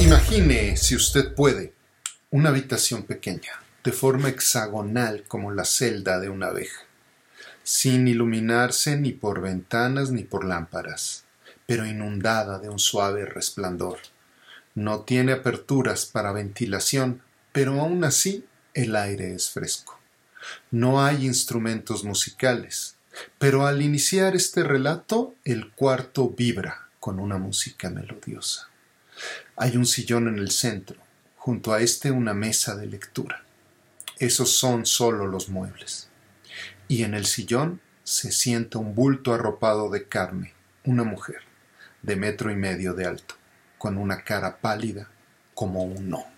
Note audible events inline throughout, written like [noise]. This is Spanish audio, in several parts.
Imagine, si usted puede, una habitación pequeña, de forma hexagonal como la celda de una abeja, sin iluminarse ni por ventanas ni por lámparas, pero inundada de un suave resplandor. No tiene aperturas para ventilación, pero aún así el aire es fresco. No hay instrumentos musicales, pero al iniciar este relato el cuarto vibra con una música melodiosa. Hay un sillón en el centro, junto a este una mesa de lectura. Esos son solo los muebles. Y en el sillón se sienta un bulto arropado de carne, una mujer, de metro y medio de alto, con una cara pálida como un hongo.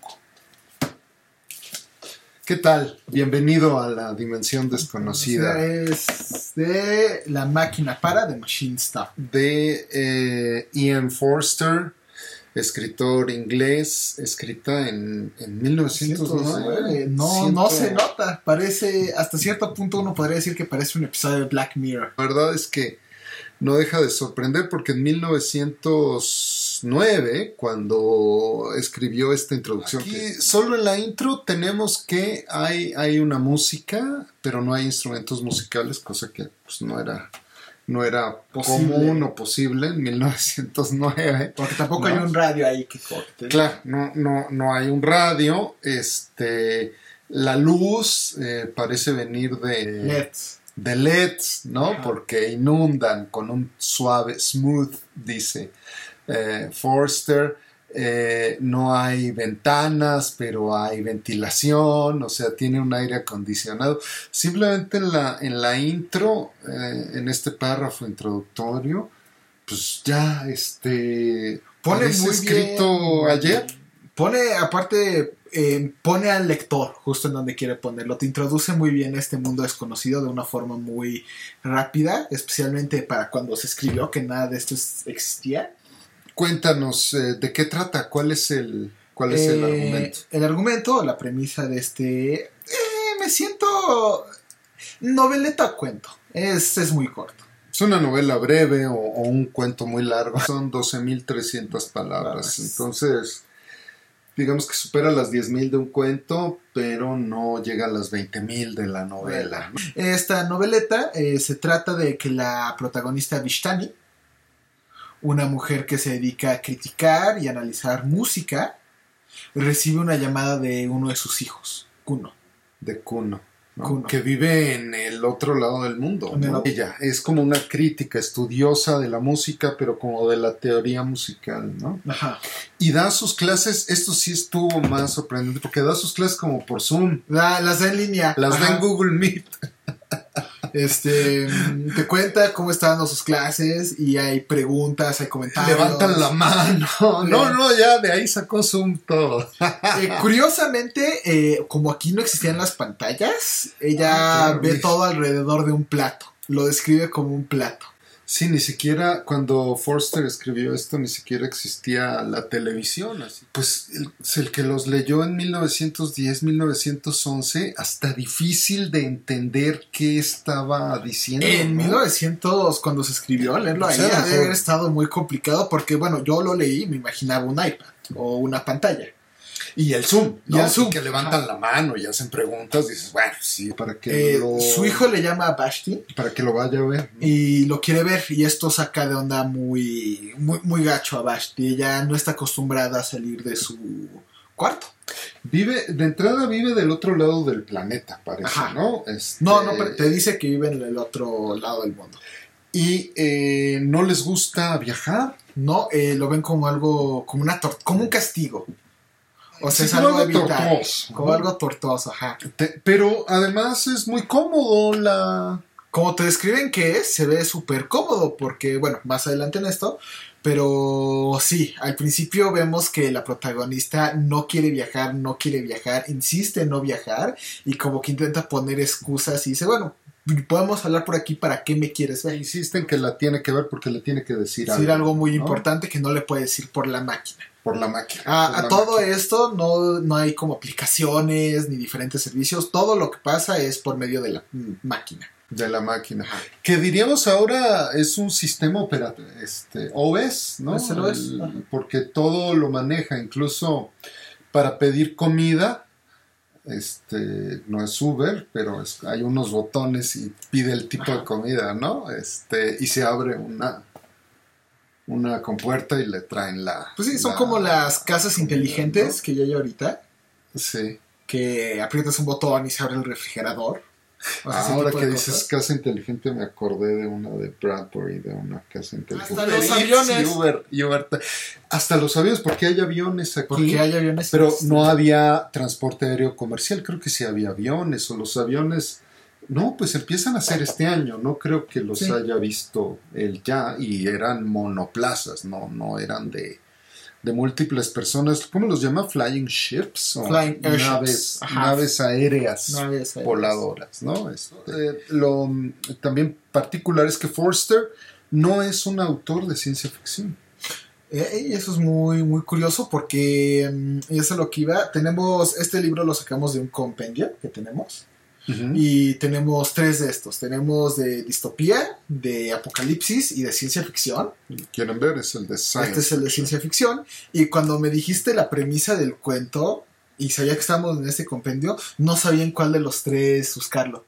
¿Qué tal? Bienvenido a la dimensión desconocida. Es de La máquina para de Machine Stuff. De eh, Ian Forster, escritor inglés, escrita en, en 1909. No, no se nota. Parece, hasta cierto punto uno podría decir que parece un episodio de Black Mirror. La verdad es que no deja de sorprender porque en 1909, cuando escribió esta introducción, Aquí, solo en la intro tenemos que hay, hay una música, pero no hay instrumentos musicales, cosa que pues, no era no era posible. común o posible en 1909. Porque tampoco ¿no? hay un radio ahí que corte. Claro, no, no, no hay un radio. Este, la luz eh, parece venir de LEDs. De LEDs, ¿no? Ajá. Porque inundan con un suave, smooth, dice eh, Forster. Eh, no hay ventanas, pero hay ventilación, o sea, tiene un aire acondicionado. Simplemente en la, en la intro, eh, en este párrafo introductorio, pues ya este pone muy escrito bien, ayer. Pone, aparte, eh, pone al lector justo en donde quiere ponerlo. Te introduce muy bien a este mundo desconocido de una forma muy rápida, especialmente para cuando se escribió que nada de esto existía cuéntanos eh, de qué trata, cuál es el, cuál es eh, el argumento. El argumento, la premisa de este, eh, me siento noveleta cuento, es, es muy corto. Es una novela breve o, o un cuento muy largo, son 12.300 palabras, entonces digamos que supera las 10.000 de un cuento, pero no llega a las 20.000 de la novela. Esta noveleta eh, se trata de que la protagonista Vishtani, una mujer que se dedica a criticar y analizar música, recibe una llamada de uno de sus hijos, Kuno. De Kuno. ¿no? Kuno. Que vive en el otro lado del mundo. Ella es como una crítica estudiosa de la música, pero como de la teoría musical, ¿no? Ajá. Y da sus clases, esto sí estuvo más sorprendente, porque da sus clases como por Zoom. La, las da en línea. Las Ajá. da en Google Meet. [laughs] Este te cuenta cómo están dando sus clases y hay preguntas, hay comentarios. Levantan la mano. [laughs] No, no, ya de ahí sacó Zoom todo. Eh, [laughs] curiosamente, eh, como aquí no existían las pantallas, ella ah, ve todo alrededor de un plato. Lo describe como un plato. Sí, ni siquiera cuando Forster escribió esto, ni siquiera existía la televisión. Así. Pues el, el, que los leyó en 1910, 1911, hasta difícil de entender qué estaba diciendo. En ¿no? 1900, cuando se escribió, leerlo ahí, o sea, debe haber estado muy complicado porque, bueno, yo lo leí y me imaginaba un iPad o una pantalla. Y el Zoom, ¿no? Y el Zoom. que levantan la mano y hacen preguntas, dices, bueno, sí, para que eh, lo... Su hijo le llama a Bashti. Para que lo vaya a ver. ¿no? Y lo quiere ver, y esto saca de onda muy, muy, muy gacho a Bashti. Ella no está acostumbrada a salir de su cuarto. Vive, de entrada vive del otro lado del planeta, parece, Ajá. ¿no? Este... No, no, te dice que vive en el otro lado del mundo. Y eh, no les gusta viajar. No, eh, lo ven como algo, como una como un castigo. O sea, sí, es algo, algo tortuoso. Como algo tortuoso, ajá. Te, pero además es muy cómodo la... Como te describen que es, se ve súper cómodo, porque, bueno, más adelante en esto, pero sí, al principio vemos que la protagonista no quiere viajar, no quiere viajar, insiste en no viajar, y como que intenta poner excusas y dice, bueno, podemos hablar por aquí para qué me quieres ver. Insisten que la tiene que ver porque le tiene que decir, decir algo. algo muy ¿no? importante que no le puede decir por la máquina por la máquina. A, por a todo máquina. esto no, no hay como aplicaciones ni diferentes servicios. Todo lo que pasa es por medio de la máquina. De la máquina. Que diríamos ahora es un sistema operativo, este, OS, ¿no? Es el OS, El- porque todo lo maneja, incluso para pedir comida, este, no es Uber, pero es- hay unos botones y pide el tipo de comida, ¿no? Este, y se abre una, una compuerta y le traen la... Pues sí, son la- como las casas inteligentes que ya hay ahorita, Sí. que aprietas un botón y se abre el refrigerador. O sea, ese Ahora que dices cosas. casa inteligente me acordé de una de Bradbury, de una casa inteligente. Hasta los aviones. Uber- hasta los aviones, porque hay aviones aquí. Porque hay aviones. Pero no había transporte aéreo comercial, creo que sí había aviones, o los aviones, no, pues empiezan a hacer este año, no creo que los Sí. haya visto él ya, y eran monoplazas, no, no eran de, de múltiples personas, ¿cómo los llama? Flying ships, o Flying naves, naves aéreas Naves aéreas. voladoras, ¿no? Esto, eh, lo también particular es que Forster no es un autor de ciencia ficción. Eh, eso es muy, muy curioso porque mm, y eso es lo que iba. Tenemos, este libro lo sacamos de un compendio que tenemos. Y tenemos tres de estos. Tenemos de distopía, de apocalipsis y de ciencia ficción. Quieren ver, es el de Science. Este es el de ciencia ficción. Y cuando me dijiste la premisa del cuento y sabía que estábamos en este compendio, no sabía en cuál de los tres buscarlo.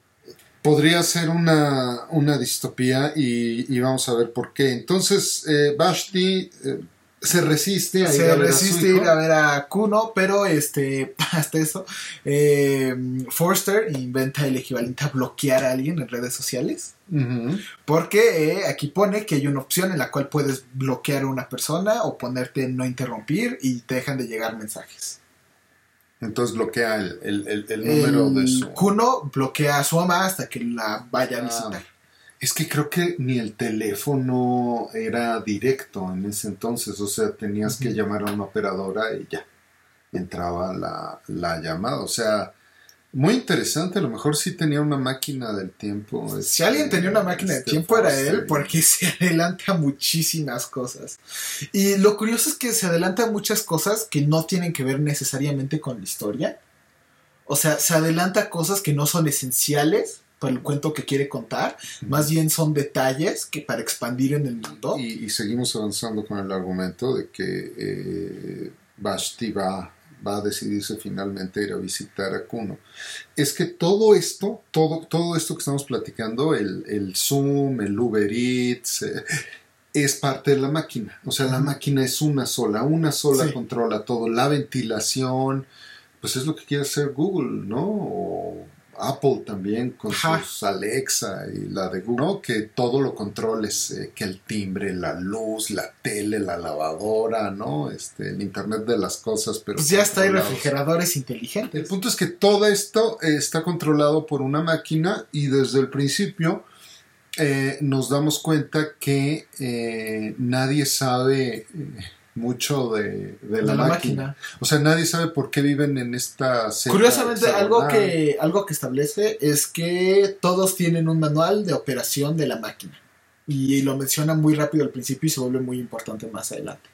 Podría ser una, una distopía y, y vamos a ver por qué. Entonces, eh, eh, se resiste a ir Se a ver a su resiste hijo. ir a ver a Kuno, pero este, [laughs] hasta eso, eh, Forster inventa el equivalente a bloquear a alguien en redes sociales. Porque eh, aquí pone que hay una opción en la cual puedes bloquear a una persona o ponerte en no interrumpir y te dejan de llegar mensajes. Entonces bloquea el, el- el- el número de su... Kuno bloquea a su mamá hasta que la vaya a Ah. Es que creo que ni el teléfono era directo en ese entonces, o sea, tenías que llamar a una operadora y ya entraba la, la llamada. O sea, muy interesante, a lo mejor sí tenía una máquina del tiempo. Si este, alguien tenía una máquina de este tiempo era él, porque [laughs] se adelanta muchísimas cosas. Y lo curioso es que se adelanta muchas cosas que no tienen que ver necesariamente con la historia. O sea, se adelanta cosas que no son esenciales para el cuento que quiere contar, más bien son detalles que para expandir en el mundo. Y, y seguimos avanzando con el argumento de que eh, Vashti va, va a decidirse finalmente ir a visitar a Kuno. Es que todo esto, todo, todo esto que estamos platicando, el, el Zoom, el Uber Eats, eh, es parte de la máquina. O sea, la máquina es una sola, una sola Sí. controla todo. La ventilación, pues es lo que quiere hacer Google, ¿no? O Apple también con Ajá. sus Alexa y la de Google, ¿no? que todo lo controles, eh, que el timbre, la luz, la tele, la lavadora, ¿no? Este, el internet de las cosas, pero Pues ya está, hay refrigeradores El inteligentes. punto es que todo esto eh, está controlado por una máquina y desde el principio eh, nos damos cuenta que nadie sabe mucho de, de la, de la máquina. máquina. O sea, nadie sabe por qué viven en esta celda Curiosamente, algo que, algo que establece es que todos tienen un manual de operación de la máquina. Y lo menciona muy rápido al principio y se vuelve muy importante más adelante.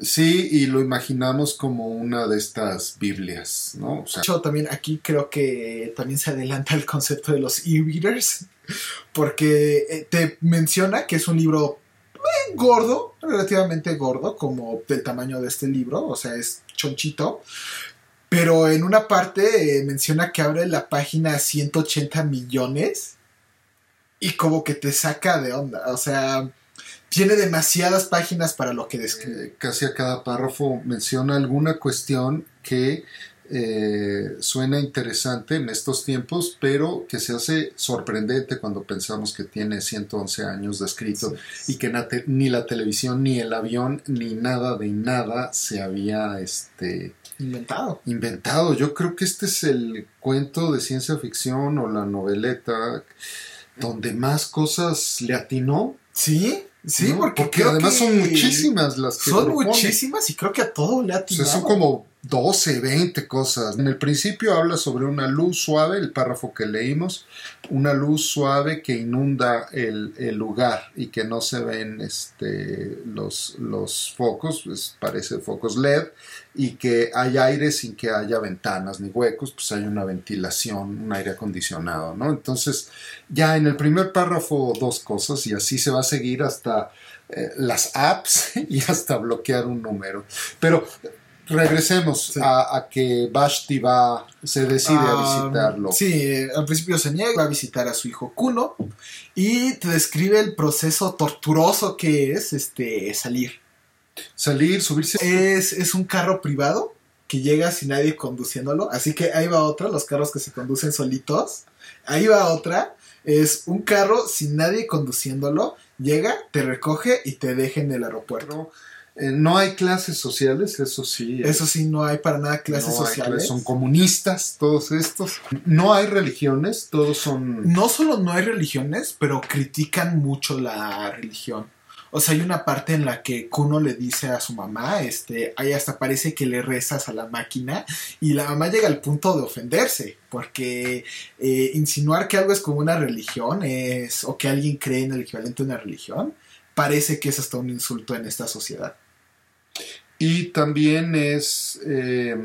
Sí, y lo imaginamos como una de estas Biblias, ¿no? O sea, De hecho, también aquí creo que también se adelanta el concepto de los e-readers, porque eh, te menciona que es un libro gordo, relativamente gordo, como del tamaño de este libro, o sea, es chonchito, pero en una parte eh, menciona que abre la página a 180 millones y como que te saca de onda, o sea, tiene demasiadas páginas para lo que describe. eh, casi a cada párrafo menciona alguna cuestión que eh, suena interesante en estos tiempos, pero que se hace sorprendente cuando pensamos que tiene 111 años de escrito y que ni la televisión, ni el avión, ni nada de nada se había este, Inventado. inventado. Yo creo que este es el cuento de ciencia ficción o la noveleta donde más cosas le atinó. Sí, sí, ¿no? porque, además son muchísimas las que Son propone. muchísimas y creo que a todo le ha O sea, atinado. son como 12, 20 cosas. En el principio habla sobre una luz suave, el párrafo que leímos, una luz suave que inunda el, lugar y que no se ven este, los, los focos, pues parece focos LED, y que hay aire sin que haya ventanas ni huecos, pues hay una ventilación, un aire acondicionado, ¿no? Entonces, ya en el primer párrafo dos cosas y así se va a seguir hasta eh, las apps [laughs] y hasta bloquear un número. Pero regresemos a, que Vashti va, se decide a visitarlo. Sí, al principio se niega a visitar a su hijo Kuno y te describe el proceso torturoso que es este salir. Salir, subirse. Es, es un carro privado que llega sin nadie conduciéndolo. Así que ahí va otra, los carros que se conducen solitos. Ahí va otra. Es un carro sin nadie conduciéndolo. Llega, te recoge y te deja en el aeropuerto. Eh, no hay clases sociales, eso sí. Eso sí, no hay para nada clases sociales. son comunistas todos estos. No hay religiones, todos son... No solo no hay religiones, pero critican mucho la religión. O sea, hay una parte en la que Kuno le dice a su mamá, este, ahí hasta parece que le rezas a la máquina y la mamá llega al punto de ofenderse, porque eh, insinuar que algo es como una religión es, o que alguien cree en el equivalente a una religión, parece que es hasta un insulto en esta sociedad. Y también es, eh,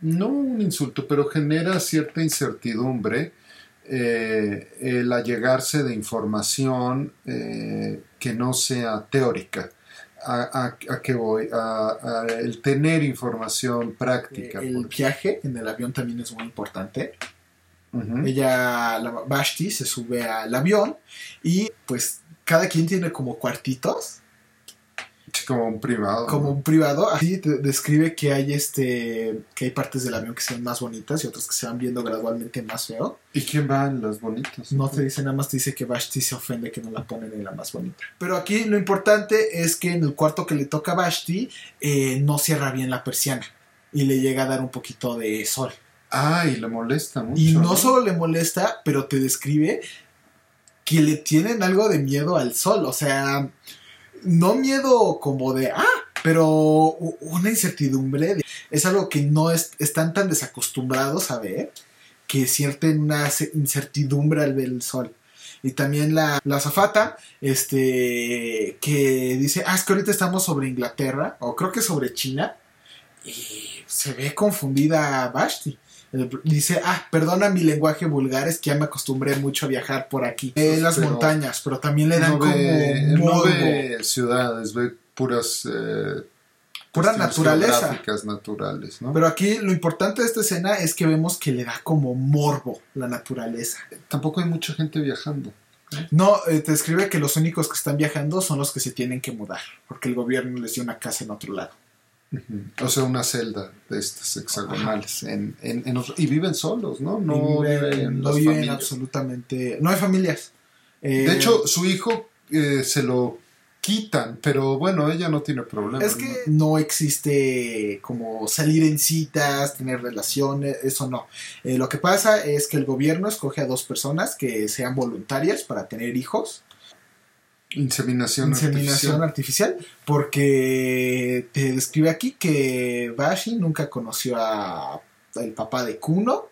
no un insulto, pero genera cierta incertidumbre eh, el allegarse de información eh, que no sea teórica. ¿A, qué voy? A, el tener información práctica. El viaje en el avión también es muy importante. Ella, la Bashti, se sube al avión y pues cada quien tiene como cuartitos como un privado. Como un privado. Así te describe que hay este. que hay partes del avión que se ven más bonitas y otras que se van viendo gradualmente más feo. ¿Y quién va en las bonitas? No te dice nada más, te dice que Vashti se ofende que no la ponen en la más bonita. Pero aquí lo importante es que en el cuarto que le toca a Vashti eh, no cierra bien la persiana y le llega a dar un poquito de sol. Ah, y le molesta mucho. Y no, solo le molesta, pero te describe que le tienen algo de miedo al sol. O sea, no miedo como de, ah, pero una incertidumbre. es algo que no están tan desacostumbrados a ver que sienten una incertidumbre al ver el sol. Y también la, la zafata, este, que dice, ah, es que ahorita estamos sobre Inglaterra, o creo que sobre China, y se ve confundida Bashti. Dice, ah, perdona mi lenguaje vulgar, es que ya me acostumbré mucho a viajar por aquí. En las montañas, pero también le dan como no ve ciudades, ve puras... Eh, pura naturaleza. naturales, ¿no? Pero aquí lo importante de esta escena es que vemos que le da como morbo la naturaleza. Tampoco hay mucha gente viajando. No, eh, te escribe que los únicos que están viajando son los que se tienen que mudar, porque el gobierno les dio una casa en otro lado. O sea, una celda de estas hexagonales. En, y viven solos, ¿no? No viven, no viven absolutamente. No hay familias. de hecho, eh, su hijo eh, se lo quitan, pero bueno, ella no tiene problema. Es que no, existe como salir en citas, tener relaciones, eso no. Eh, lo que pasa es que el gobierno escoge a dos personas que sean voluntarias para tener hijos Inseminación, Inseminación artificial. porque te describe aquí que Bashi nunca conoció a el papá de Kuno,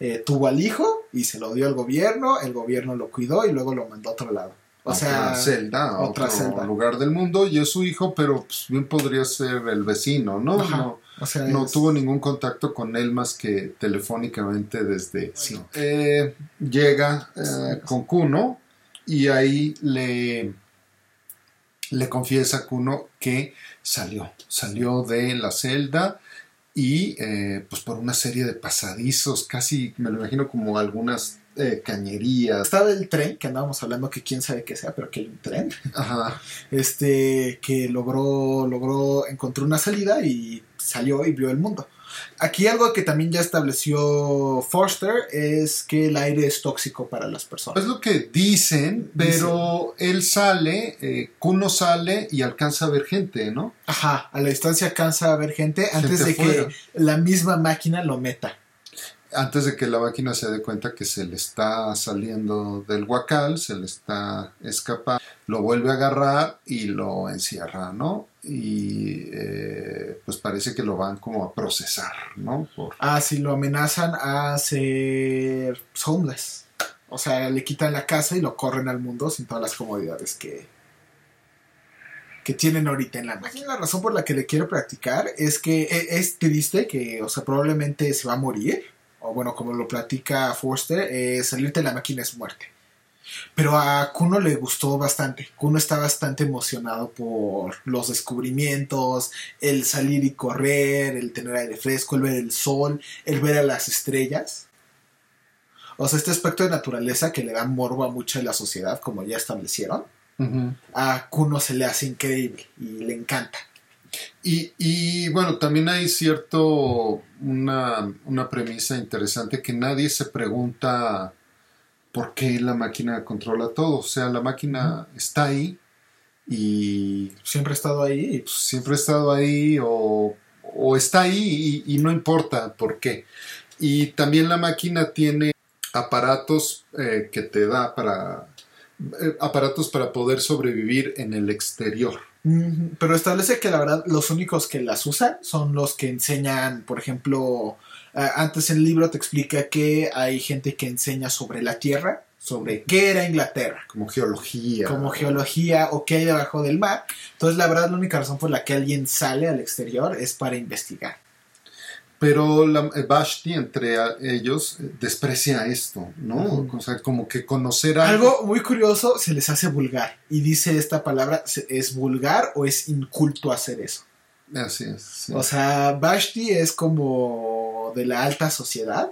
eh, tuvo al hijo y se lo dio al gobierno, el gobierno lo cuidó y luego lo mandó a otro lado. O sea, celda, otra otro celda. lugar del mundo y es su hijo, pero pues, bien podría ser el vecino, ¿no? No, no tuvo ningún contacto con él más que telefónicamente desde... sí. Eh, llega eh, con Kuno y ahí le, le confiesa a Kuno que salió, salió de la celda y eh, pues por una serie de pasadizos, casi me lo imagino como algunas eh, cañerías. Estaba el tren, que andábamos hablando que quién sabe qué sea, pero que hay un tren. Ajá. [laughs] Este, que logró, logró, encontró una salida y salió y vio el mundo. Aquí algo que también ya estableció Forster es que el aire es tóxico para las personas. Es lo que dicen, pero él sale, eh, Kuno sale y alcanza a ver gente, ¿no? Ajá, a la distancia alcanza a ver gente antes de que la misma máquina lo meta. Antes de que la máquina se dé cuenta que se le está saliendo del guacal, se le está escapando, lo vuelve a agarrar y lo encierra, ¿no? Y eh, pues parece que lo van como a procesar, ¿no? Ah, sí, lo amenazan a ser homeless. O sea, le quitan la casa y lo corren al mundo sin todas las comodidades que, que tienen ahorita en la máquina. La razón por la que le quiero practicar es que e, es triste que, o sea, probablemente se va a morir. O bueno, como lo platica Forster, eh, salirte de la máquina es muerte. Pero a Kuno le gustó bastante. Kuno está bastante emocionado por los descubrimientos, el salir y correr, el tener aire fresco, el ver el sol, el ver a las estrellas. O sea, este aspecto de naturaleza que le da morbo a mucha de la sociedad, como ya establecieron, a Kuno se le hace increíble y le encanta. Y, y bueno, también hay cierto, una, una premisa interesante que nadie se pregunta por qué la máquina controla todo. O sea, la máquina está ahí y... Siempre ha estado ahí. Pues, siempre ha estado ahí o, o está ahí y, y, no importa por qué. Y también la máquina tiene aparatos eh, que te da para... Eh, aparatos para poder sobrevivir en el exterior. Pero establece que la verdad los únicos que las usan son los que enseñan, por ejemplo, Uh, antes el libro te explica que hay gente que enseña sobre la Tierra, sobre qué era Inglaterra. Como geología. Como geología o qué hay debajo del mar. Entonces, la verdad, la única razón por la que alguien sale al exterior es para investigar. Pero la, Vashti, entre ellos, desprecia esto, ¿no? Uh -huh. O sea, como que conocer algo... algo... muy curioso se les hace vulgar. Y dice esta palabra, ¿es vulgar o es inculto hacer eso? Así es. Sí. O sea, Vashti es como de la alta sociedad.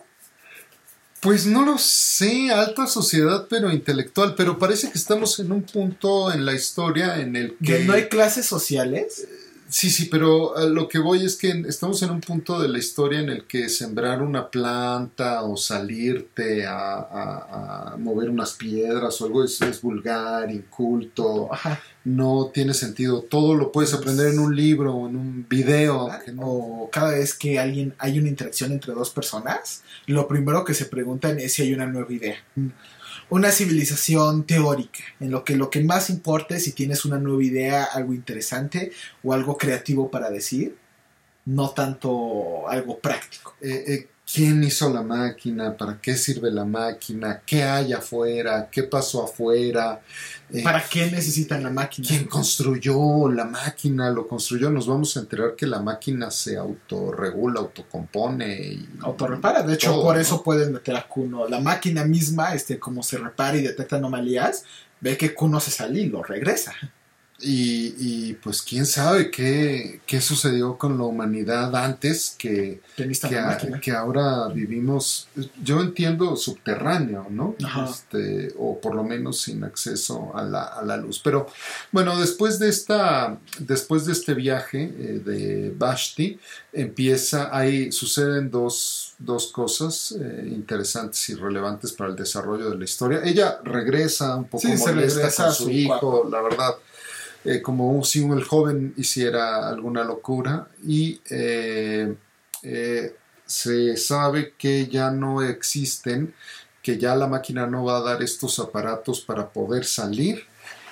Pues no lo sé, alta sociedad, pero intelectual. Pero parece que estamos en un punto en la historia en el que. ¿Que no hay clases sociales? Sí, sí, pero a lo que voy es que estamos en un punto de la historia en el que sembrar una planta o salirte a, a, a mover unas piedras o algo es, es vulgar, inculto, Ajá. no tiene sentido. Todo lo puedes aprender en un libro o en un video. No. O cada vez que alguien hay una interacción entre dos personas, lo primero que se preguntan es si hay una nueva idea una civilización teórica, en lo que lo que más importa es si tienes una nueva idea, algo interesante o algo creativo para decir, no tanto algo práctico. Eh, eh, ¿Quién hizo la máquina? ¿Para qué sirve la máquina? ¿Qué hay afuera? ¿Qué pasó afuera? Eh, ¿Para qué necesitan la máquina? ¿Quién construyó la máquina? ¿Lo construyó? Nos vamos a enterar que la máquina se autorregula, autocompone y... Autorrepara. De hecho, todo, por ¿no? eso pueden meter a Kuno. La máquina misma, este, como se repara y detecta anomalías, ve que Kuno se sale y lo regresa. Y, y, pues quién sabe qué, qué, sucedió con la humanidad antes que, que, a, que, ahora vivimos, yo entiendo subterráneo, ¿no? Este, o por lo menos sin acceso a la, a la, luz. Pero bueno, después de esta, después de este viaje eh, de Vashti, empieza, ahí suceden dos, dos cosas eh, interesantes y relevantes para el desarrollo de la historia. Ella regresa un poco sí, molesta se con su, su hijo, la verdad eh, como si el joven hiciera alguna locura y eh, eh, se sabe que ya no existen, que ya la máquina no va a dar estos aparatos para poder salir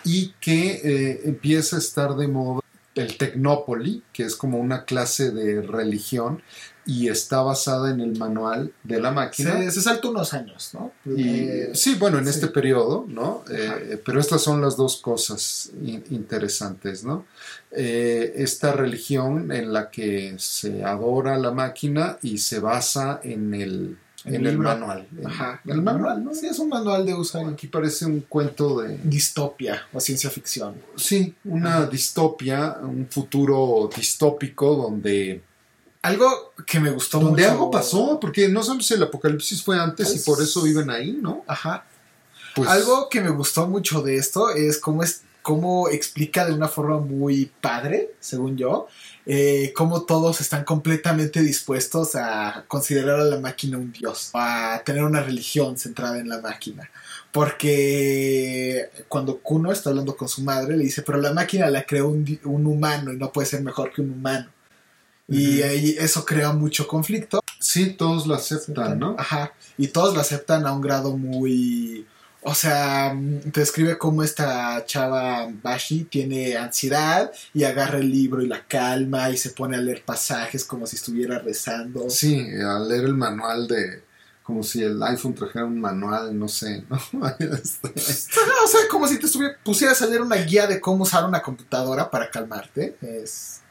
y que empieza a estar de moda el Tecnópoli, que es como una clase de religión y está basada en el manual de la máquina. Se, se salta unos años, ¿no? Y, eh, sí, bueno, en sí. este periodo, ¿no? Eh, pero estas son las dos cosas in interesantes, ¿no? Eh, esta religión en la que se adora la máquina y se basa en el, en el, el manual. Ajá. El manual, ¿no? Sí, es un manual de uso. Aquí parece un cuento de... Distopia o ciencia ficción. Sí, una Ajá. distopia, un futuro distópico donde algo que me gustó Donde mucho. algo pasó, porque no sabemos si el apocalipsis fue antes pues, y por eso viven ahí, ¿no? Ajá. Pues, algo que me gustó mucho de esto es cómo, es, cómo explica de una forma muy padre, según yo, eh, cómo todos están completamente dispuestos a considerar a la máquina un dios, a tener una religión centrada en la máquina. Porque cuando Kuno está hablando con su madre, le dice, pero la máquina la creó un, un humano y no puede ser mejor que un humano. Y ahí eso crea mucho conflicto. Sí, todos lo aceptan, ¿no? Ajá. Y todos lo aceptan a un grado muy. O sea, te describe cómo esta chava Bashi tiene ansiedad y agarra el libro y la calma y se pone a leer pasajes como si estuviera rezando. Sí, a leer el manual de. Como si el iPhone trajera un manual, no sé, ¿no? [laughs] [laughs] O sea, como si te estuviera, pusieras a leer una guía de cómo usar una computadora para calmarte. Es.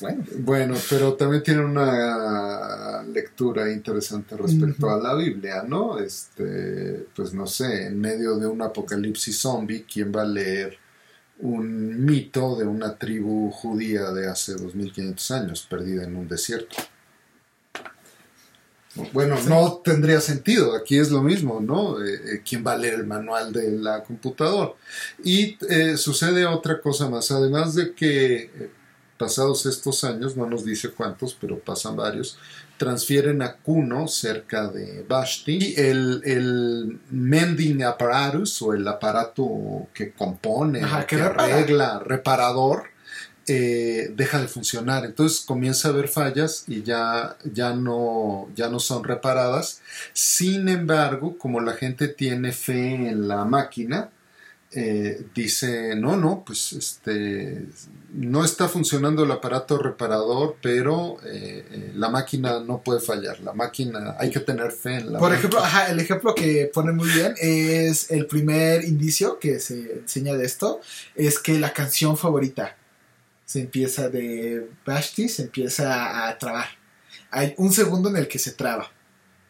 Bueno. Bueno, pero también tiene una lectura interesante respecto a la Biblia, ¿no? Este, pues no sé, en medio de un apocalipsis zombie, ¿quién va a leer un mito de una tribu judía de hace 2500 años, perdida en un desierto? Bueno, no tendría sentido, aquí es lo mismo, ¿no? Eh, eh, ¿Quién va a leer el manual de la computadora? Y eh, sucede otra cosa más, además de que pasados estos años, no nos dice cuántos, pero pasan varios, transfieren a Kuno, cerca de Vashti, y el, el mending apparatus, o el aparato que compone, Ajá, que que repara. arregla, reparador, eh, deja de funcionar. Entonces comienza a haber fallas y ya, ya, no, ya no son reparadas. Sin embargo, como la gente tiene fe en la máquina, eh, dice, no, no, pues este, no está funcionando el aparato reparador, pero eh, eh, la máquina no puede fallar. La máquina, hay que tener fe en la Por máquina. ejemplo, ajá, el ejemplo que pone muy bien es el primer indicio que se enseña de esto, es que la canción favorita se empieza de Vashti, se empieza a trabar. Hay un segundo en el que se traba.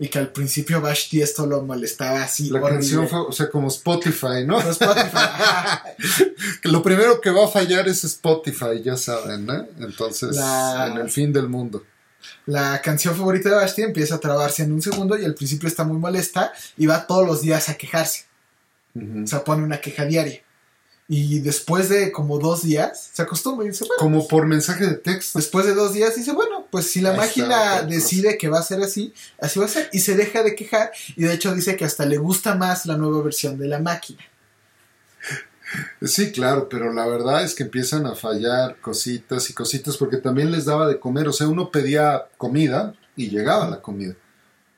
Y que al principio Vashti esto lo molestaba así. La horrible. canción, fue, o sea, como Spotify, ¿no? Pero Spotify, [laughs] Lo primero que va a fallar es Spotify, ya saben, ¿no? Entonces, La- en el fin del mundo. La canción favorita de Vashti empieza a trabarse en un segundo y al principio está muy molesta y va todos los días a quejarse. Ujú. O sea, pone una queja diaria. Y después de como dos días, se acostumbra y dice, bueno, Como por mensaje de texto. después de dos días dice, bueno, pues si la Ahí máquina decide que va a ser así, así va a ser. Y se deja de quejar y de hecho dice que hasta le gusta más la nueva versión de la máquina. Sí, claro, pero la verdad es que empiezan a fallar cositas y cositas porque también les daba de comer. O sea, uno pedía comida y llegaba la comida.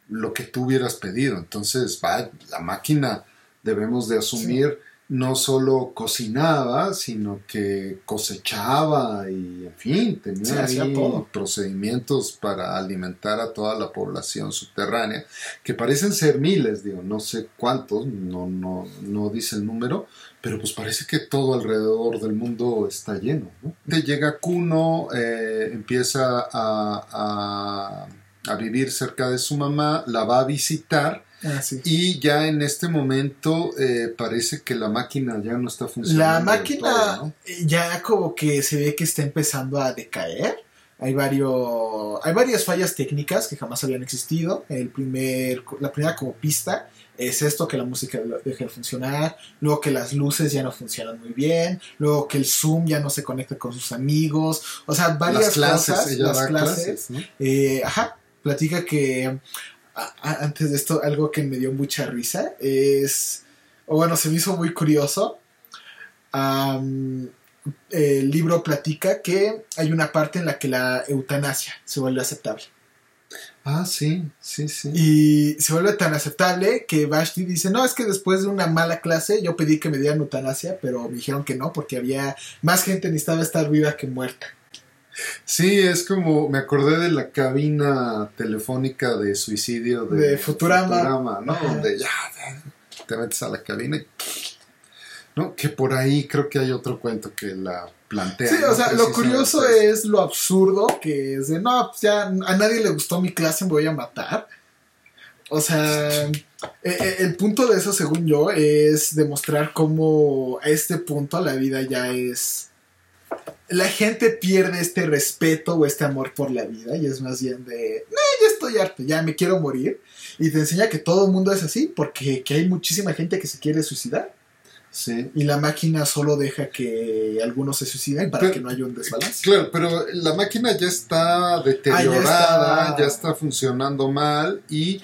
Lo que tú hubieras pedido. Entonces, va, la máquina debemos de asumir no solo cocinaba, sino que cosechaba y, en fin, tenía Sí, ahí todo. procedimientos para alimentar a toda la población subterránea, que parecen ser miles, digo, no sé cuántos, no, no, no dice el número, pero pues parece que todo alrededor del mundo está lleno. ¿no? De llega Kuno, eh, empieza a, a- a vivir cerca de su mamá, la va a visitar Ah, sí. y ya en este momento eh, parece que la máquina ya no está funcionando. La máquina todo, ¿no? ya como que se ve que está empezando a decaer. Hay, varios, hay varias fallas técnicas que jamás habían existido. El primer, la primera como pista es esto, que la música deja de funcionar. Luego que las luces ya no funcionan muy bien. Luego que el Zoom ya no se conecta con sus amigos. O sea, varias Las clases, cosas. las clases. clases, ¿no? Eh, ajá, platica que antes de esto algo que me dio mucha risa es, o bueno, se me hizo muy curioso. El libro platica que hay una parte en la que la eutanasia se vuelve aceptable. Ah, sí, sí, sí. Y se vuelve tan aceptable que Vashti dice, no, es que después de una mala clase yo pedí que me dieran eutanasia, pero me dijeron que no, porque había más gente necesitaba estar viva que muerta. Sí, es como, me acordé de la cabina telefónica de suicidio de, De Futurama. ¿no? Ajá. Donde ya te metes a la cabina y... ¿No? Que por ahí creo que hay otro cuento que la plantea. Sí, o ¿no? sea, lo curioso es lo absurdo que es de, no, pues ya a nadie le gustó mi clase, me voy a matar. O sea, eh, eh, el punto de eso, según yo, es demostrar cómo a este punto la vida ya es... La gente pierde este respeto o este amor por la vida y es más bien de, no, ya estoy harto, ya me quiero morir. Y te enseña que todo el mundo es así, porque que hay muchísima gente que se quiere suicidar. Sí. Y la máquina solo deja que algunos se suiciden para Pero- que no haya un desbalance. Claro, pero la máquina ya está deteriorada, Ah, ya está. ya está funcionando mal y eh,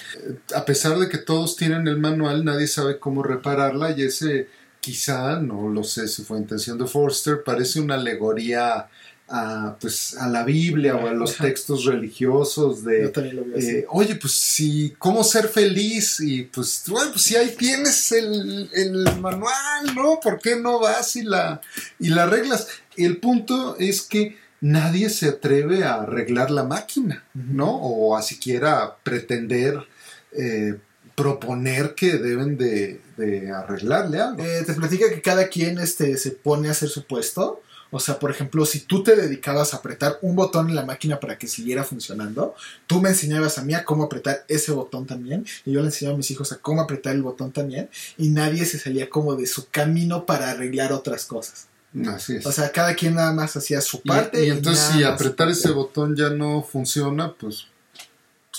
a pesar de que todos tienen el manual, nadie sabe cómo repararla y ese quizá, no lo sé si fue intención de Forster, parece una alegoría a, pues, a la Biblia o a los textos religiosos de, Yo también lo así. eh, oye, pues sí, ¿cómo ser feliz? Y pues, bueno, pues si ahí tienes el, el manual, ¿no? ¿Por qué no vas y la, y la arreglas? El punto es que nadie se atreve a arreglar la máquina, ¿no? O a siquiera pretender eh, proponer que deben de, de arreglarle algo. Eh, te platica que cada quien este, se pone a hacer su puesto. O sea, por ejemplo, si tú te dedicabas a apretar un botón en la máquina para que siguiera funcionando, tú me enseñabas a mí a cómo apretar ese botón también, y yo le enseñaba a mis hijos a cómo apretar el botón también, y nadie se salía como de su camino para arreglar otras cosas. Así es. O sea, cada quien nada más hacía su parte. y, entonces si apretar ese botón ya no funciona, pues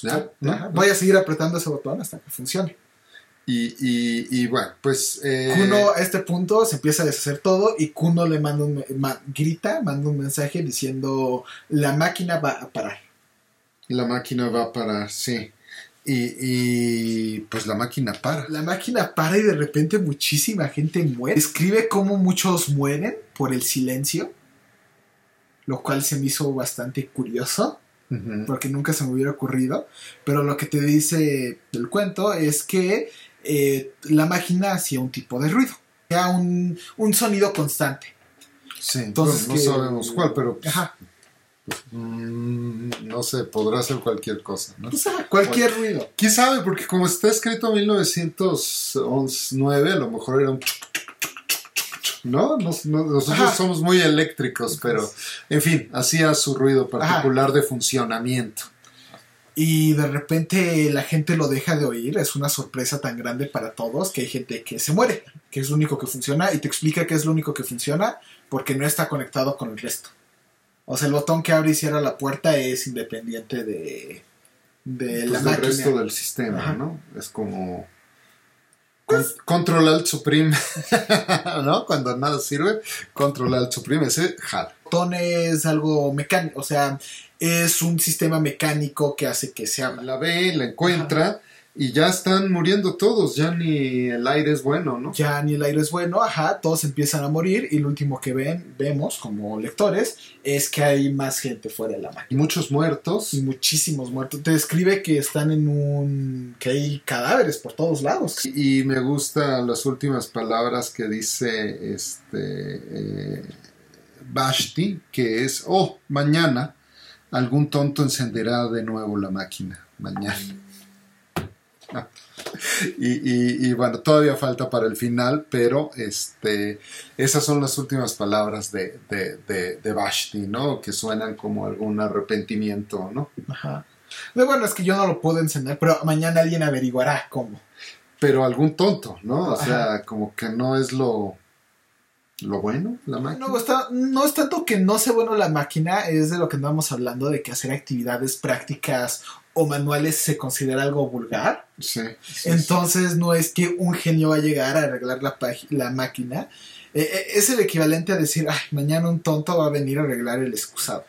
ya, ¿no? Ajá, Voy a seguir apretando ese botón hasta que funcione. Y, y, y bueno, pues... eh, Kuno a este punto se empieza a deshacer todo y Kuno le manda un, ma- grita, manda un mensaje diciendo la máquina va a parar. La máquina va a parar, sí. Y, y pues la máquina para. La máquina para y de repente muchísima gente muere. Escribe cómo muchos mueren por el silencio, lo cual se me hizo bastante curioso Porque nunca se me hubiera ocurrido. Pero lo que te dice el cuento es que eh, la máquina hacía un tipo de ruido, era un, un sonido constante. Sí, Entonces, no que- sabemos cuál, pero pues, Ajá. mm, no sé, podrá ser cualquier cosa, ¿no? Pues, cualquier ruido. ¿Quién sabe? Porque como está escrito en 1909, a lo mejor era un... chuc, ¿No? Nos- no- nosotros Ajá. somos muy eléctricos, pero en fin, hacía su ruido particular de funcionamiento. Y de repente la gente lo deja de oír. Es una sorpresa tan grande para todos que hay gente que se muere, que es lo único que funciona. Y te explica que es lo único que funciona porque no está conectado con el resto. O sea, el botón que abre y cierra la puerta es independiente de, de la Pues del máquina. resto del sistema, Ajá. ¿no? Es como con- control alt supreme, [laughs] ¿no? Cuando nada sirve, control alt supreme, ese jala. Es algo mecánico, o sea, es un sistema mecánico que hace que se abra. La ve, la encuentra y ya están muriendo todos, ya ni el aire es bueno, ¿no? Ya ni el aire es bueno, ajá, todos empiezan a morir y lo último que ven, vemos como lectores es que hay más gente fuera de la máquina. Y muchos muertos. y muchísimos muertos. Te describe que están en un... que hay cadáveres por todos lados. Y me gustan las últimas palabras que dice este eh, Vashti, que es, oh, mañana algún tonto encenderá de nuevo la máquina. Mañana. [laughs] Y, y- y, bueno, todavía falta para el final, pero este, esas son las últimas palabras de, de, de, de Vashti, ¿no? Que suenan como algún arrepentimiento, ¿no? Ajá. Bueno es que yo no lo puedo encender, pero mañana alguien averiguará cómo. Pero algún tonto, ¿no? O Ajá. sea, como que no es lo, lo bueno, la máquina. No, está, no es tanto que no sea bueno la máquina, es de lo que andamos hablando, de que hacer actividades prácticas o manuales se considera algo vulgar. Sí. sí, Entonces no es que un genio va a llegar a arreglar la, la máquina. Eh, eh, es el equivalente a decir, ay, mañana un tonto va a venir a arreglar el excusado.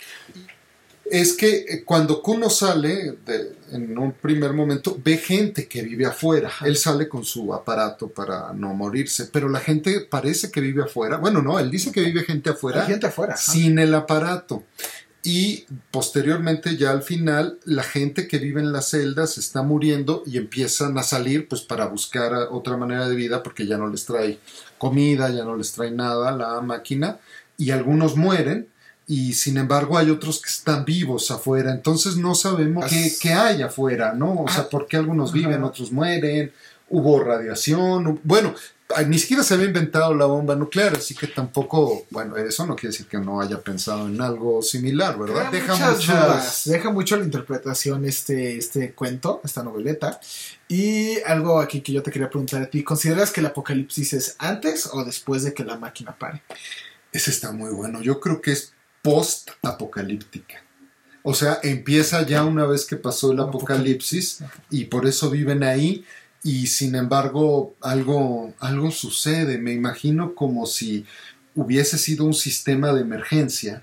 Es que eh, cuando Kuno sale, de- en un primer momento, ve gente que vive afuera. Él sale con su aparato para no morirse, pero la gente parece que vive afuera. Bueno, no, él dice que vive gente afuera Hay gente afuera. sin el aparato. Y posteriormente, ya al final, la gente que vive en las celdas está muriendo y empiezan a salir pues para buscar otra manera de vida porque ya no les trae comida, ya no les trae nada la máquina y algunos mueren y sin embargo hay otros que están vivos afuera, entonces no sabemos qué, As- qué hay afuera, ¿no? O sea, Ah. por qué algunos viven, otros mueren, hubo radiación, bueno, ni siquiera se había inventado la bomba nuclear, así que tampoco, bueno, eso no quiere decir que no haya pensado en algo similar, ¿verdad? Deja muchas dudas. Deja mucho la interpretación este, este cuento, esta noveleta. Y algo aquí que yo te quería preguntar a ti. ¿Consideras que el apocalipsis es antes o después de que la máquina pare? Ese está muy bueno. Yo creo que es post-apocalíptica. O sea, empieza ya una vez que pasó el apocalipsis y por eso viven ahí y sin embargo algo, algo sucede. Me imagino como si hubiese sido un sistema de emergencia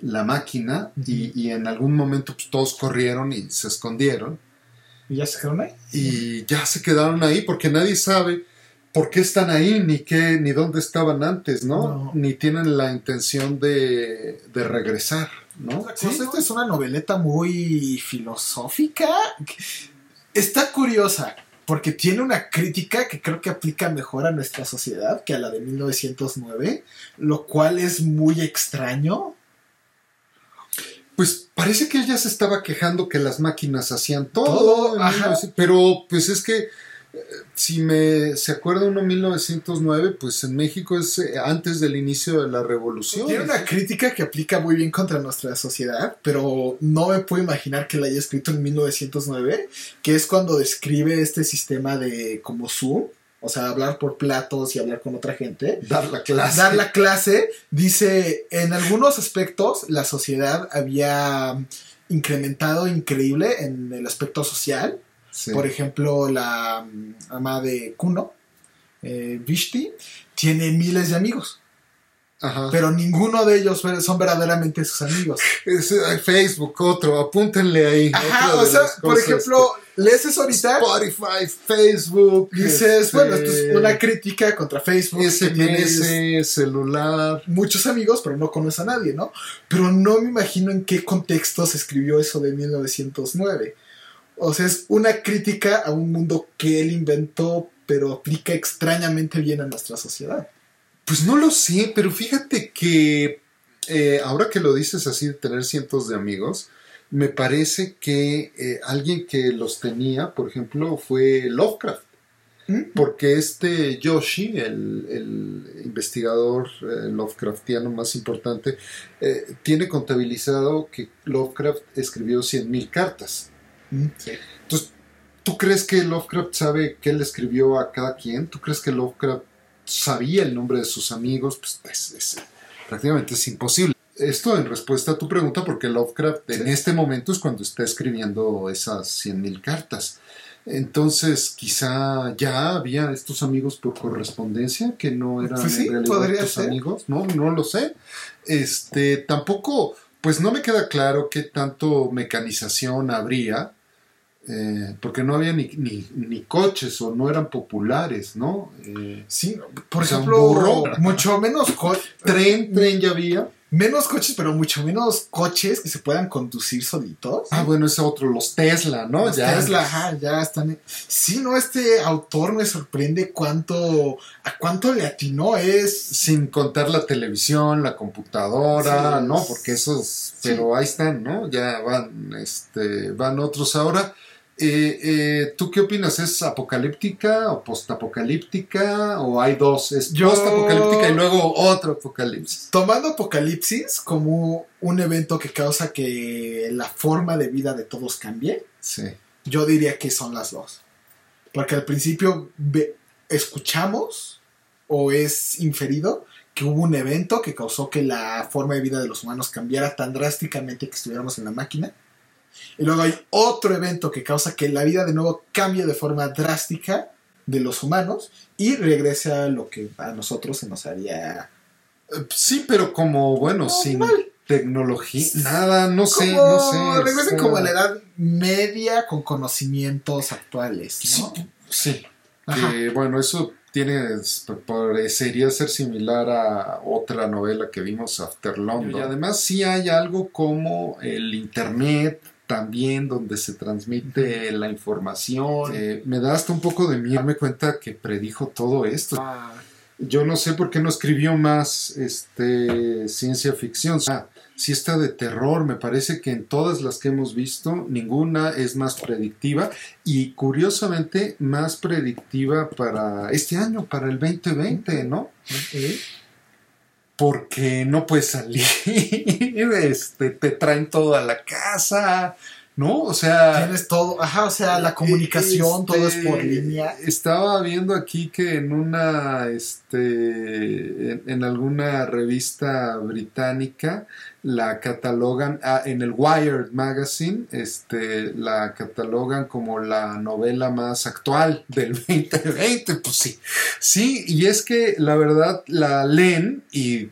la máquina y, y en algún momento pues, todos corrieron y se escondieron ¿Y ya se quedaron ahí? y ya se quedaron ahí porque nadie sabe por qué están ahí, ni qué, ni dónde estaban antes, ¿no? No. Ni tienen la intención de, de regresar, ¿no? Sí, esta es una noveleta muy filosófica. Está curiosa, porque tiene una crítica que creo que aplica mejor a nuestra sociedad que a la de 1909, lo cual es muy extraño. Pues parece que él ya se estaba quejando que las máquinas hacían todo, Todo, en ajá. 1900, pero pues es que si me se acuerda uno 1909, pues en México es eh, antes del inicio de la revolución. Tiene una crítica que aplica muy bien contra nuestra sociedad, pero no me puedo imaginar que la haya escrito en 1909, que es cuando describe este sistema de como Zoom, o sea, hablar por platos y hablar con otra gente. dar la clase. dar la clase, dice, en algunos aspectos la sociedad había incrementado increíble en el aspecto social. Sí. Por ejemplo, la mm, ama de Kuno, eh, Vishti, tiene miles de amigos, Ajá. pero ninguno de ellos son verdaderamente sus amigos. [laughs] Es, eh, Facebook, otro, apúntenle ahí. Ajá, o sea, por ejemplo, lees eso que- ahorita, Spotify, Facebook. dices, este, bueno, esto es una crítica contra Facebook. que SMS, celular. muchos amigos, pero no conoce a nadie, ¿no? Pero no me imagino en qué contexto se escribió eso de 1909. O sea, es una crítica a un mundo que él inventó, pero aplica extrañamente bien a nuestra sociedad. Pues no lo sé, pero fíjate que eh, ahora que lo dices así de tener cientos de amigos, me parece que eh, alguien que los tenía, por ejemplo, fue Lovecraft. ¿Mm? Porque este Yoshi, el, el investigador eh, Lovecraftiano más importante, tiene contabilizado que Lovecraft escribió 100.000 cartas. Sí. Entonces, ¿tú crees que Lovecraft sabe qué le escribió a cada quien? ¿Tú crees que Lovecraft sabía el nombre de sus amigos? Pues es- es- prácticamente es imposible. Esto en respuesta a tu pregunta, porque Lovecraft en Sí. este momento es cuando está escribiendo esas 100.000 cartas. Entonces, quizá ya había estos amigos por correspondencia que no eran Pues sí, en realidad podría tus ser. amigos. No, no lo sé. Este, tampoco, pues no me queda claro qué tanto mecanización habría, eh, porque no había ni, ni, ni coches o no eran populares, ¿no? Eh, Sí, por ejemplo, burro. mucho menos, co- [laughs] tren, tren ya había. menos coches, pero mucho menos coches que se puedan conducir solitos. Ah, bueno, ese otro, los Tesla, ¿no? Los Ya. Tesla, ajá, ya están. Sí, no, este autor me sorprende cuánto. a cuánto le atinó. Es. Sin contar la televisión, la computadora, Sí, ¿no? Porque esos, pero ahí están, ¿no? Ya van, este, van otros ahora. Eh, eh, ¿Tú qué opinas? ¿Es apocalíptica o postapocalíptica? ¿O hay dos? ¿Es Yo- postapocalíptica y luego otro apocalipsis? Tomando Apocalipsis como un evento que causa que la forma de vida de todos cambie, Sí. yo diría que son las dos. Porque al principio escuchamos o es inferido que hubo un evento que causó que la forma de vida de los humanos cambiara tan drásticamente que estuviéramos en la máquina. Y luego hay otro evento que causa que la vida de nuevo cambie de forma drástica de los humanos y regrese a lo que a nosotros se nos haría Eh, Sí, pero como, bueno, sin tecnología, nada, no sé, Como- no sé. Regresen como a la edad media con conocimientos actuales, Sí, ¿no? sí. Ajá. Que, bueno, eso tiene, parecería ser similar a otra novela que vimos, After London. Y además sí hay algo como el Internet también, donde se transmite la información. Eh, me da hasta un poco de miedo darme cuenta que predijo todo esto. Ah, Yo no sé por qué no escribió más este, ciencia ficción. Ah, sí está de terror, me parece que en todas las que hemos visto, ninguna es más predictiva y curiosamente más predictiva para este año, para el 2020, ¿no? Porque no puedes salir, [laughs] este, te traen todo a la casa, ¿no? O sea... Tienes todo, ajá, o sea, la comunicación, todo es por Este, línea. Estaba viendo aquí que en una, este, en, en alguna revista británica la catalogan, ah, en el Wired Magazine, este, la catalogan como la novela más actual del [laughs] 2020, pues sí, sí, y es que la verdad la leen y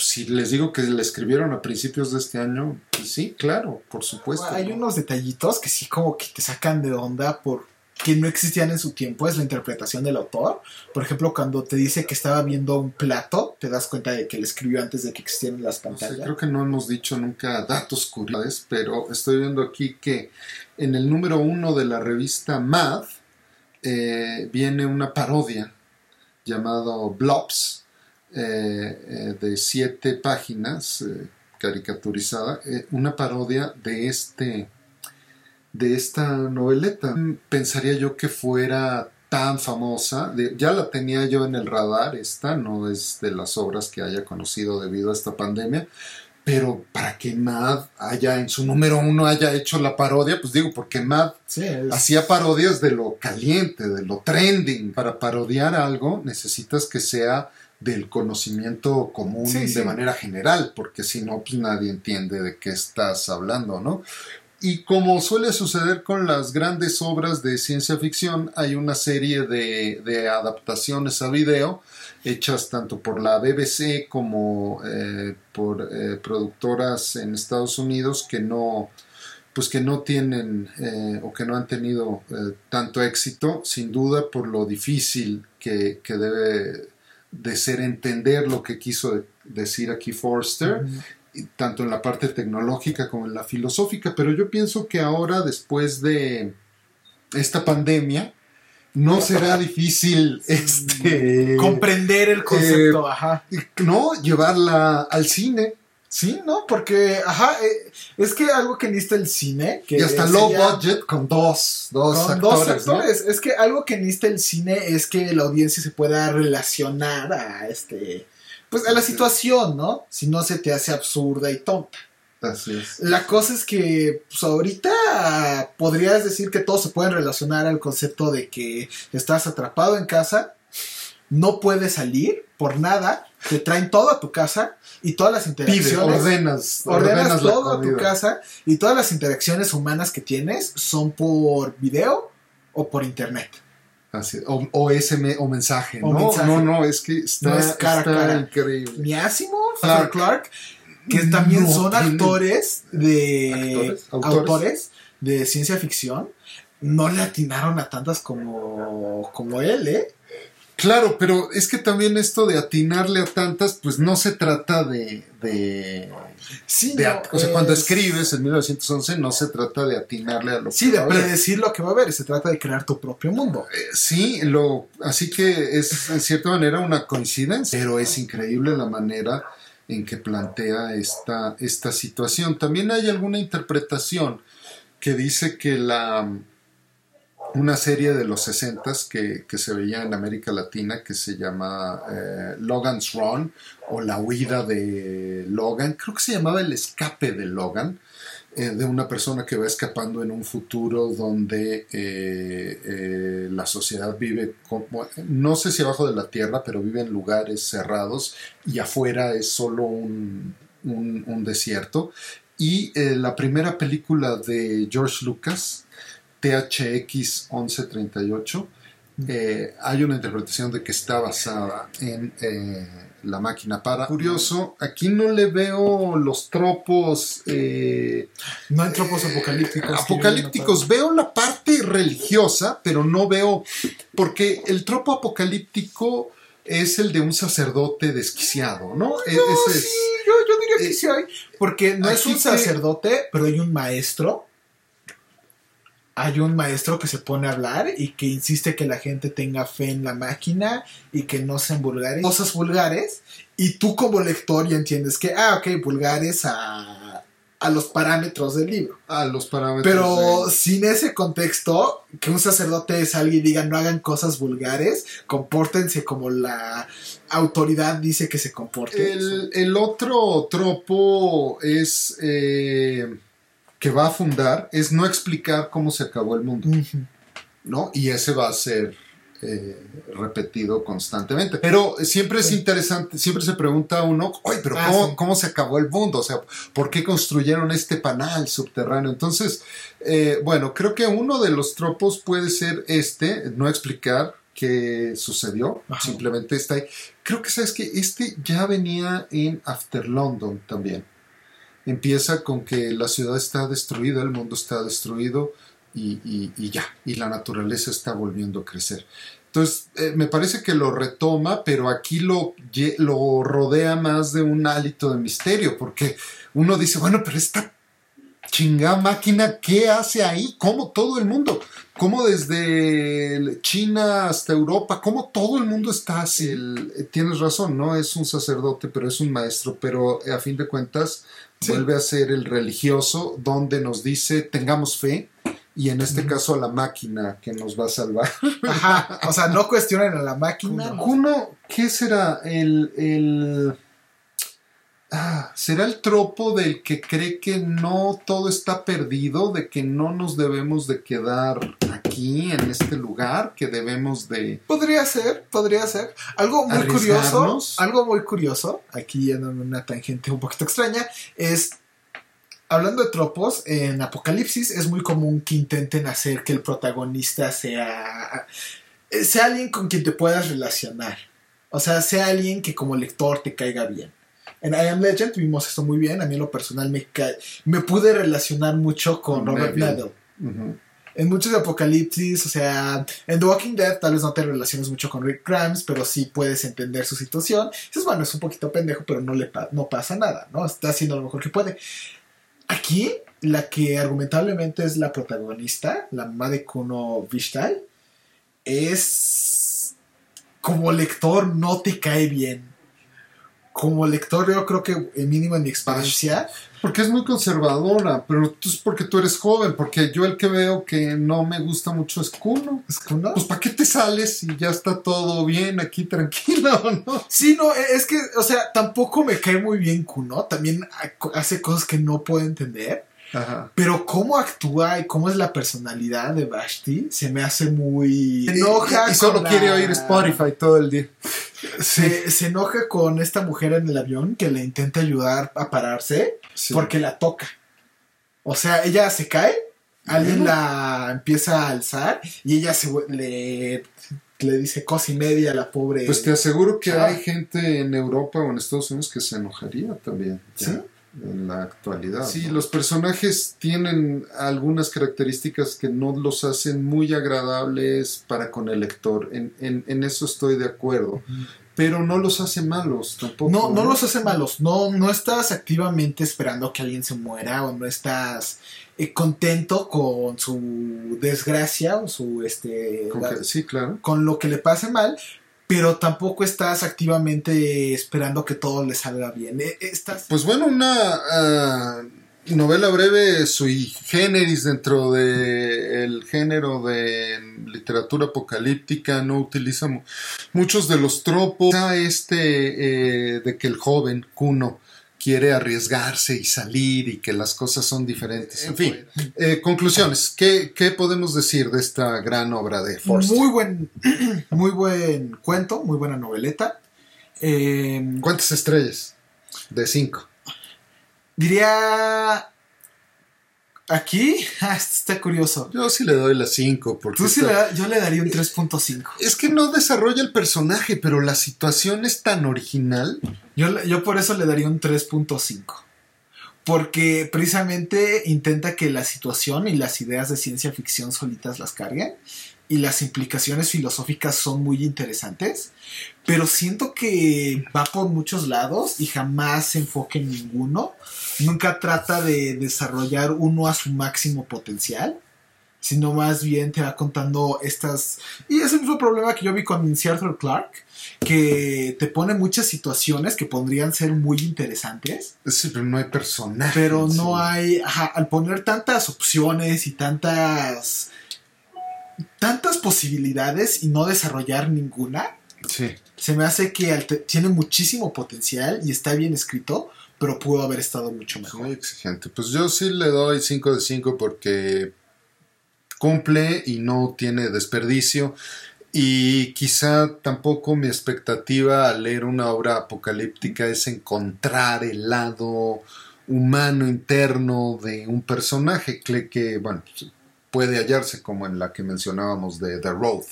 si les digo que la escribieron a principios de este año, pues sí, claro, por supuesto. Hay ¿no? unos detallitos que sí como que te sacan de onda por que no existían en su tiempo, es la interpretación del autor. Por ejemplo, cuando te dice que estaba viendo un plato, te das cuenta de que lo escribió antes de que existieran las pantallas. creo que no hemos dicho nunca datos curiosos, pero estoy viendo aquí que en el número uno de la revista Mad eh, viene una parodia llamado Blobs eh, eh, de siete páginas eh, caricaturizada, una parodia de este de esta noveleta. Pensaría yo que fuera tan famosa, de- ya la tenía yo en el radar, esta no es de las obras que haya conocido debido a esta pandemia, pero para que Mad haya en su número uno haya hecho la parodia, pues digo, porque Mad Sí, es- hacía parodias de lo caliente, de lo trending. Para parodiar algo necesitas que sea del conocimiento común Sí, sí. de manera general, porque si no, pues nadie entiende de qué estás hablando, ¿no? Y como suele suceder con las grandes obras de ciencia ficción, hay una serie de, de adaptaciones a video hechas tanto por la BBC como eh, por eh, productoras en Estados Unidos que no, pues que no tienen eh, o que no han tenido eh, tanto éxito, sin duda por lo difícil que, que debe de ser entender lo que quiso de- decir aquí Forster tanto en la parte tecnológica como en la filosófica, pero yo pienso que ahora, después de esta pandemia, no será difícil [laughs] este, comprender el concepto, ajá. no llevarla al cine Sí, ¿no? Porque, ajá, eh, es que algo que necesita el cine, que y hasta low sería- budget con dos, dos con actores, dos ¿no? actores. Es que algo que necesita el cine es que la audiencia se pueda relacionar a este. Pues a la situación, ¿no? Si no se te hace absurda y tonta. Así es. La cosa es que, pues ahorita podrías decir que todos se pueden relacionar al concepto de que estás atrapado en casa, no puedes salir por nada, te traen todo a tu casa y todas las interacciones. ordenas, ordenas la todo a tu casa y todas las interacciones humanas que tienes son por video o por internet. Así, o, o SM, o mensaje, O ¿no? mensaje. No, no, es que está, No es cara a está cara. increíble. Ni Asimov, Clark. Que también No son actores de Actores, autores. autores. de ciencia ficción, no le atinaron a tantas como, como él, ¿eh? Claro, pero es que también esto de atinarle a tantas, pues no se trata de... de, Sí, de no, o sea, cuando es- escribes en 1911 no se trata de atinarle a lo Sí, que de va a haber. predecir lo que va a haber, se trata de crear tu propio mundo. Eh, Sí, lo, así que es en cierta manera una coincidencia, pero es increíble la manera en que plantea esta, esta situación. También hay alguna interpretación que dice que la una serie de los 60 que, que se veía en América Latina que se llama eh, Logan's Run o La huida de Logan, creo que se llamaba El escape de Logan, eh, de una persona que va escapando en un futuro donde eh, la sociedad vive, como, no sé si abajo de la tierra, pero vive en lugares cerrados y afuera es solo un, un- un desierto. Y la primera película de George Lucas, THX 1138, eh, hay una interpretación de que está basada en eh, la máquina para. Curioso, aquí no le veo los tropos eh, No hay tropos apocalípticos. que apocalípticos. Veo la parte religiosa, pero no veo. Porque el tropo apocalíptico es el de un sacerdote desquiciado, ¿no? E- No, ese es- sí, yo, yo diría que eh, sí hay. Porque no es un sacerdote, pero hay un maestro. Hay un maestro que se pone a hablar y que insiste que la gente tenga fe en la máquina y que no sean vulgares. Cosas vulgares. Y tú como lector ya entiendes que, ah, ok, vulgares a, a los parámetros del libro. a los parámetros. Pero de- sin ese contexto, que un sacerdote salga y diga no hagan cosas vulgares, compórtense como la autoridad dice que se comporten. El, el otro tropo es eh, que va a fundar es no explicar cómo se acabó el mundo. ¿no? Y ese va a ser eh, repetido constantemente. Pero siempre es interesante, siempre se pregunta a uno, oye, pero Ah, ¿cómo, cómo se acabó el mundo? O sea, ¿por qué construyeron este panal subterráneo? Entonces, eh, bueno, creo que uno de los tropos puede ser este, no explicar qué sucedió, Ajá. simplemente está ahí. Creo que sabes que este ya venía en After London también. Empieza con que la ciudad está destruida, el mundo está destruido, y, ya, y la naturaleza está volviendo a crecer. Entonces, eh, me parece que lo retoma, pero aquí lo, lo rodea más de un hálito de misterio, porque uno dice, bueno, pero esta chingada máquina, ¿qué hace ahí? ¿Cómo todo el mundo? ¿Cómo desde China hasta Europa? ¿Cómo todo el mundo está así? Eh, tienes razón, no es un sacerdote, pero es un maestro, pero a fin de cuentas vuelve a ser el religioso donde nos dice, tengamos fe, y en este caso a la máquina que nos va a salvar. [laughs] Ajá, o sea, no cuestionen a la máquina. ¿qué será? El, el... Ah, ¿Será el tropo del que cree que no todo está perdido, de que no nos debemos de quedar aquí, en este lugar, que debemos de... Podría ser, podría ser. Algo muy curioso, algo muy curioso, aquí en una tangente un poquito extraña, es hablando de tropos, en Apocalipsis es muy común que intenten hacer que el protagonista sea, sea alguien con quien te puedas relacionar. O sea, sea alguien que como lector te caiga bien. En I Am Legend vimos esto muy bien. A mí en lo personal me, me pude relacionar mucho con Robert Neville. En muchos de Apocalipsis, o sea, en The Walking Dead tal vez no te relaciones mucho con Rick Grimes, pero sí puedes entender su situación. dices, bueno, es un poquito pendejo, pero no le no pasa nada, ¿no? Está haciendo lo mejor que puede. Aquí, la que argumentablemente es la protagonista, la mamá de Kuno Vishtal, es. Como lector, no te cae bien. Como lector, yo creo que, el mínimo en mi experiencia, porque es muy conservadora, pero tú es porque tú eres joven, porque yo el que veo que no me gusta mucho es Kuno. ¿Es Kuno? Pues ¿para qué te sales y ya está todo bien aquí tranquilo, [laughs] no? Sí, no, e, es que, o sea, tampoco me cae muy bien Kuno, también hace cosas que no puedo entender. Pero cómo actúa y cómo es la personalidad de Bashti se me hace muy... Se enoja y, solo quiere oír Spotify todo el día. Se, se, enoja con esta mujer en el avión que le intenta ayudar a pararse porque la toca. O sea, ella se cae, alguien la empieza a alzar y ella se le, le dice cosa y media a la pobre. Pues te aseguro que hay gente en Europa o en Estados Unidos que se enojaría también. ¿Sí? En la actualidad. Sí, los personajes tienen algunas características que no los hacen muy agradables para con el lector. En, en, en eso estoy de acuerdo pero no los hace malos tampoco. No, no los hace malos. No, no estás activamente esperando que alguien se muera o no estás eh, contento con su desgracia o su este con sí, claro. Con lo que le pase mal, pero tampoco estás activamente esperando que todo le salga bien. Eh, estás... Pues bueno, una ah, novela breve sui generis dentro del género de literatura apocalíptica, no utiliza muchos de los tropos. Este eh, de que el joven Kuno quiere arriesgarse y salir y que las cosas son diferentes. En fin, eh, conclusiones. ¿Qué, podemos decir de esta gran obra de Forster? Muy buen, [clears throat] muy buen cuento, muy buena noveleta. Eh, ¿Cuántas estrellas? De cinco. Diría. Aquí, [laughs] ah, está curioso. Yo sí le doy la 5. Tú sí yo le daría un 3.5. Es que no desarrolla el personaje, pero la situación es tan original. Yo, yo por eso le daría un 3.5. Porque precisamente intenta que la situación y las ideas de ciencia ficción solitas las carguen y las implicaciones filosóficas son muy interesantes, pero siento que va por muchos lados y jamás se enfoca en ninguno. Nunca trata de desarrollar uno a su máximo potencial, sino más bien te va contando estas... Y es el mismo problema que yo vi con Arthur Clarke, que te pone muchas situaciones que podrían ser muy interesantes. Sí, pero no hay personajes. Pero no hay... al poner tantas opciones y tantas tantas posibilidades y no desarrollar ninguna. Sí. Se me hace que tiene muchísimo potencial y está bien escrito, pero pudo haber estado mucho mejor. Muy exigente. Pues yo sí le doy 5 de 5 porque cumple y no tiene desperdicio. Y quizá tampoco mi expectativa al leer una obra apocalíptica es encontrar el lado humano interno de un personaje que, bueno, puede hallarse como en la que mencionábamos de The Road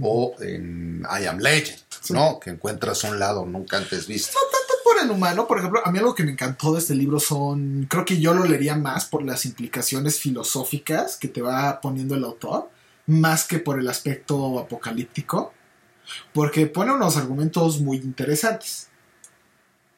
o en I Am Legend, ¿no? Que encuentras un lado nunca antes visto. No tanto por tan humano, por ejemplo, a mí algo que me encantó de este libro son, creo que yo lo leería más por las implicaciones filosóficas que te va poniendo el autor, más que por el aspecto apocalíptico, porque pone unos argumentos muy interesantes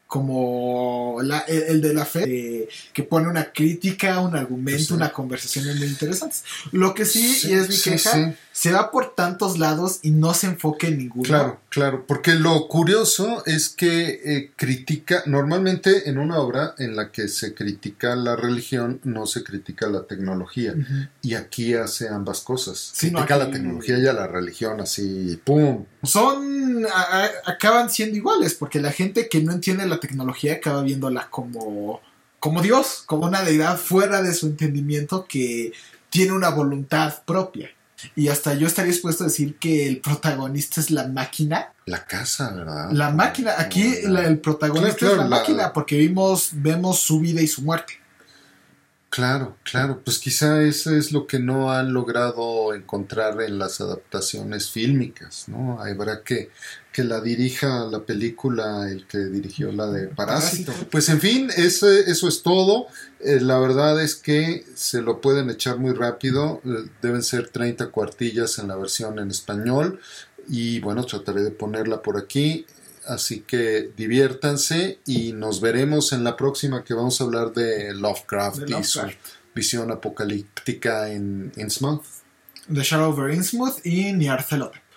como el, de la fe, que pone una crítica, un argumento, una conversación muy interesante. Lo que sí, y es mi queja, se va por tantos lados y no se enfoque en ninguno. Claro, claro, porque lo curioso es que eh, critica, normalmente en una obra en la que se critica la religión, no se critica la tecnología. Y aquí hace ambas cosas. critica la tecnología y a la religión así, ¡pum! Son, acaban siendo iguales, porque la gente que no entiende la tecnología acaba como, como Dios, como una deidad fuera de su entendimiento que tiene una voluntad propia. Y hasta yo estaría dispuesto a decir que el protagonista es la máquina. La casa, ¿verdad? La máquina. Aquí el protagonista es la, máquina porque vimos, vemos su vida y su muerte. Claro, claro, pues quizá eso es lo que no han logrado encontrar en las adaptaciones fílmicas, ¿no? Habrá que que la dirija la película el que dirigió la de Parásito. Pues en fin, eso, eso es todo. Eh, la verdad es que se lo pueden echar muy rápido, eh, deben ser 30 cuartillas en la versión en español y bueno, trataré de ponerla por aquí. Así que diviértanse y nos veremos en la próxima que vamos a hablar de Lovecraft, y su visión apocalíptica en Innsmouth. The Shadow over Innsmouth y Niarcelote.